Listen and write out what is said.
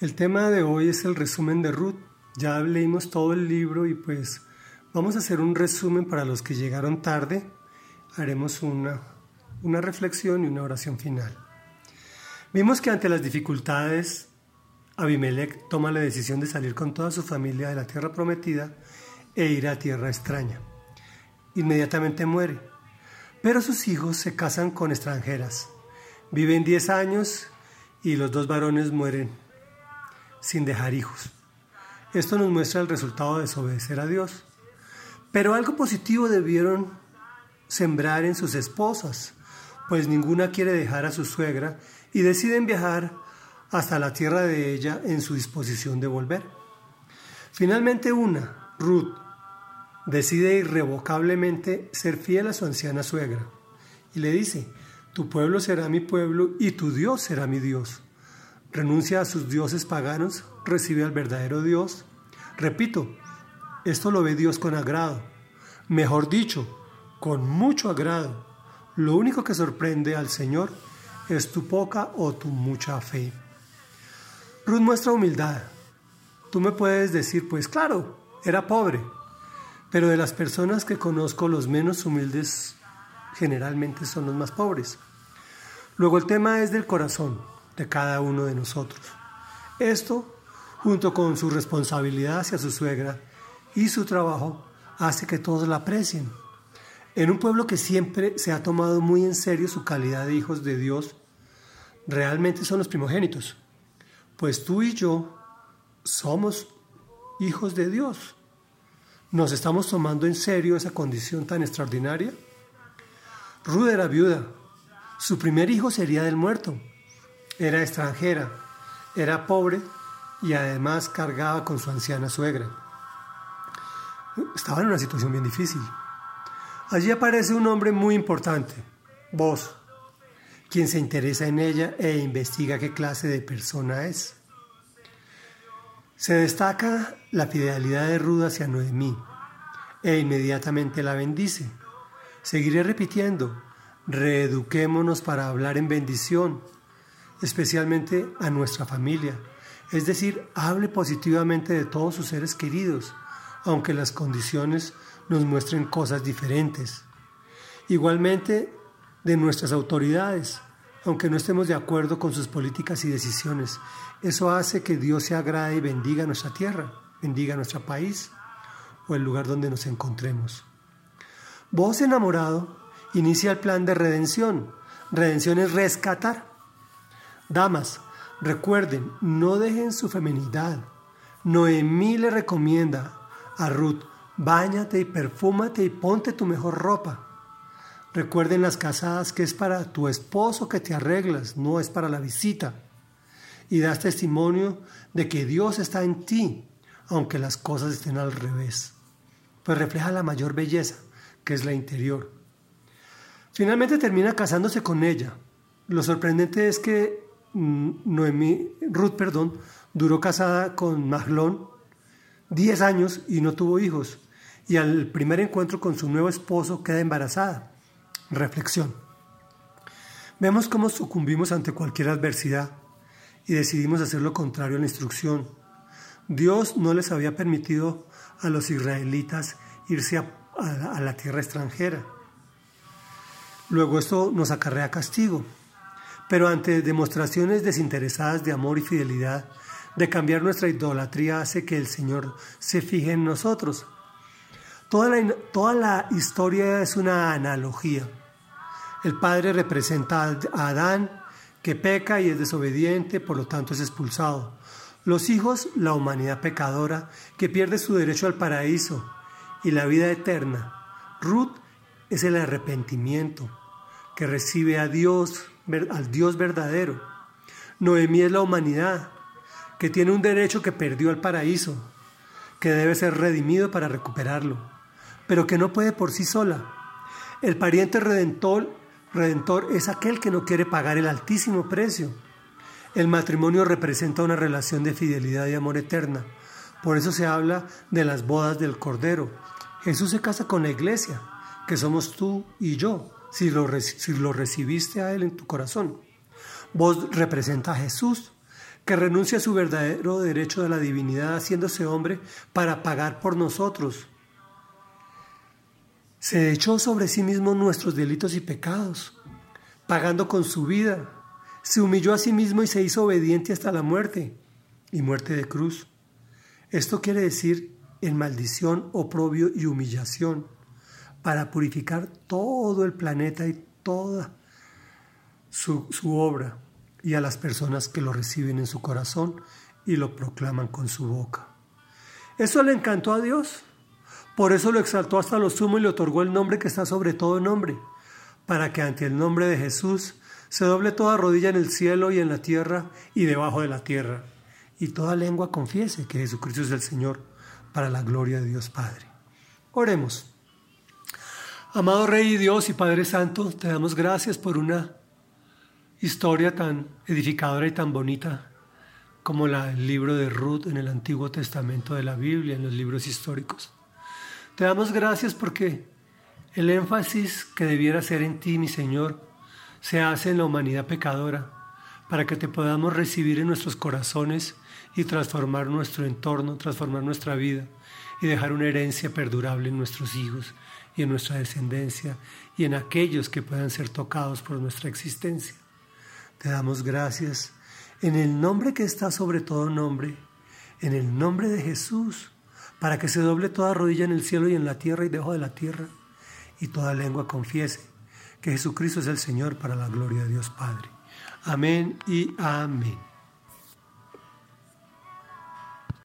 El tema de hoy es el resumen de Ruth. Ya leímos todo el libro y pues vamos a hacer un resumen para los que llegaron tarde. Haremos una, una reflexión y una oración final. Vimos que ante las dificultades, Abimelech toma la decisión de salir con toda su familia de la tierra prometida e ir a tierra extraña. Inmediatamente muere, pero sus hijos se casan con extranjeras. Viven 10 años y los dos varones mueren sin dejar hijos. Esto nos muestra el resultado de desobedecer a Dios. Pero algo positivo debieron sembrar en sus esposas, pues ninguna quiere dejar a su suegra y deciden viajar hasta la tierra de ella en su disposición de volver. Finalmente una, Ruth, decide irrevocablemente ser fiel a su anciana suegra y le dice, tu pueblo será mi pueblo y tu Dios será mi Dios renuncia a sus dioses paganos, recibe al verdadero Dios. Repito, esto lo ve Dios con agrado. Mejor dicho, con mucho agrado. Lo único que sorprende al Señor es tu poca o tu mucha fe. Ruth muestra humildad. Tú me puedes decir, pues claro, era pobre, pero de las personas que conozco los menos humildes generalmente son los más pobres. Luego el tema es del corazón de cada uno de nosotros. Esto, junto con su responsabilidad hacia su suegra y su trabajo, hace que todos la aprecien. En un pueblo que siempre se ha tomado muy en serio su calidad de hijos de Dios, realmente son los primogénitos, pues tú y yo somos hijos de Dios. ¿Nos estamos tomando en serio esa condición tan extraordinaria? Ruth era viuda. Su primer hijo sería del muerto era extranjera, era pobre y además cargaba con su anciana suegra. Estaba en una situación bien difícil. Allí aparece un hombre muy importante, vos, quien se interesa en ella e investiga qué clase de persona es. Se destaca la fidelidad de Ruda hacia Noemí e inmediatamente la bendice. Seguiré repitiendo, reeduquémonos para hablar en bendición especialmente a nuestra familia. Es decir, hable positivamente de todos sus seres queridos, aunque las condiciones nos muestren cosas diferentes. Igualmente de nuestras autoridades, aunque no estemos de acuerdo con sus políticas y decisiones. Eso hace que Dios se agrade y bendiga nuestra tierra, bendiga nuestro país o el lugar donde nos encontremos. Vos enamorado inicia el plan de redención. Redención es rescatar. Damas, recuerden, no dejen su feminidad. Noemí le recomienda a Ruth, báñate y perfúmate y ponte tu mejor ropa. Recuerden las casadas que es para tu esposo que te arreglas, no es para la visita. Y das testimonio de que Dios está en ti, aunque las cosas estén al revés. Pues refleja la mayor belleza, que es la interior. Finalmente termina casándose con ella. Lo sorprendente es que Mm, Noemí, Ruth, perdón, duró casada con Mahlón 10 años y no tuvo hijos. Y al primer encuentro con su nuevo esposo queda embarazada. Reflexión. Vemos cómo sucumbimos ante cualquier adversidad y decidimos hacer lo contrario a la instrucción. Dios no les había permitido a los israelitas irse a, a la tierra extranjera. Luego esto nos acarrea castigo pero ante demostraciones desinteresadas de amor y fidelidad, de cambiar nuestra idolatría hace que el Señor se fije en nosotros. Toda la, toda la historia es una analogía. El Padre representa a Adán, que peca y es desobediente, por lo tanto es expulsado. Los hijos, la humanidad pecadora, que pierde su derecho al paraíso y la vida eterna. Ruth es el arrepentimiento, que recibe a Dios al Dios verdadero. Noemí es la humanidad, que tiene un derecho que perdió el paraíso, que debe ser redimido para recuperarlo, pero que no puede por sí sola. El pariente redentor, redentor es aquel que no quiere pagar el altísimo precio. El matrimonio representa una relación de fidelidad y amor eterna. Por eso se habla de las bodas del Cordero. Jesús se casa con la iglesia, que somos tú y yo si lo, recibiste a Él en tu corazón. Vos representa a Jesús, que renuncia a su verdadero derecho de la divinidad haciéndose hombre para pagar por nosotros. Se echó sobre sí mismo nuestros delitos y pecados, pagando con su vida. Se humilló a sí mismo y se hizo obediente hasta la muerte, y muerte de cruz. Esto quiere decir en maldición, oprobio y humillación, para purificar todo el planeta y toda su, obra y a las personas que lo reciben en su corazón y lo proclaman con su boca. Eso le encantó a Dios. Por eso lo exaltó hasta lo sumo y le otorgó el nombre que está sobre todo nombre, para que ante el nombre de Jesús se doble toda rodilla en el cielo y en la tierra y debajo de la tierra, y toda lengua confiese que Jesucristo es el Señor, para la gloria de Dios Padre. Oremos. Amado Rey Dios y Padre Santo, te damos gracias por una historia tan edificadora y tan bonita como la, libro de Ruth en el Antiguo Testamento de la Biblia, en los libros históricos. Te damos gracias porque el énfasis que debiera ser en ti, mi Señor, se hace en la humanidad pecadora, para que te podamos recibir en nuestros corazones y transformar nuestro entorno, transformar nuestra vida y dejar una herencia perdurable en nuestros hijos y en nuestra descendencia y en aquellos que puedan ser tocados por nuestra existencia. Te damos gracias en el nombre que está sobre todo nombre, en el nombre de Jesús, para que se doble toda rodilla en el cielo y en la tierra y debajo de la tierra, y toda lengua confiese que Jesucristo es el Señor para la gloria de Dios Padre. Amén y amén.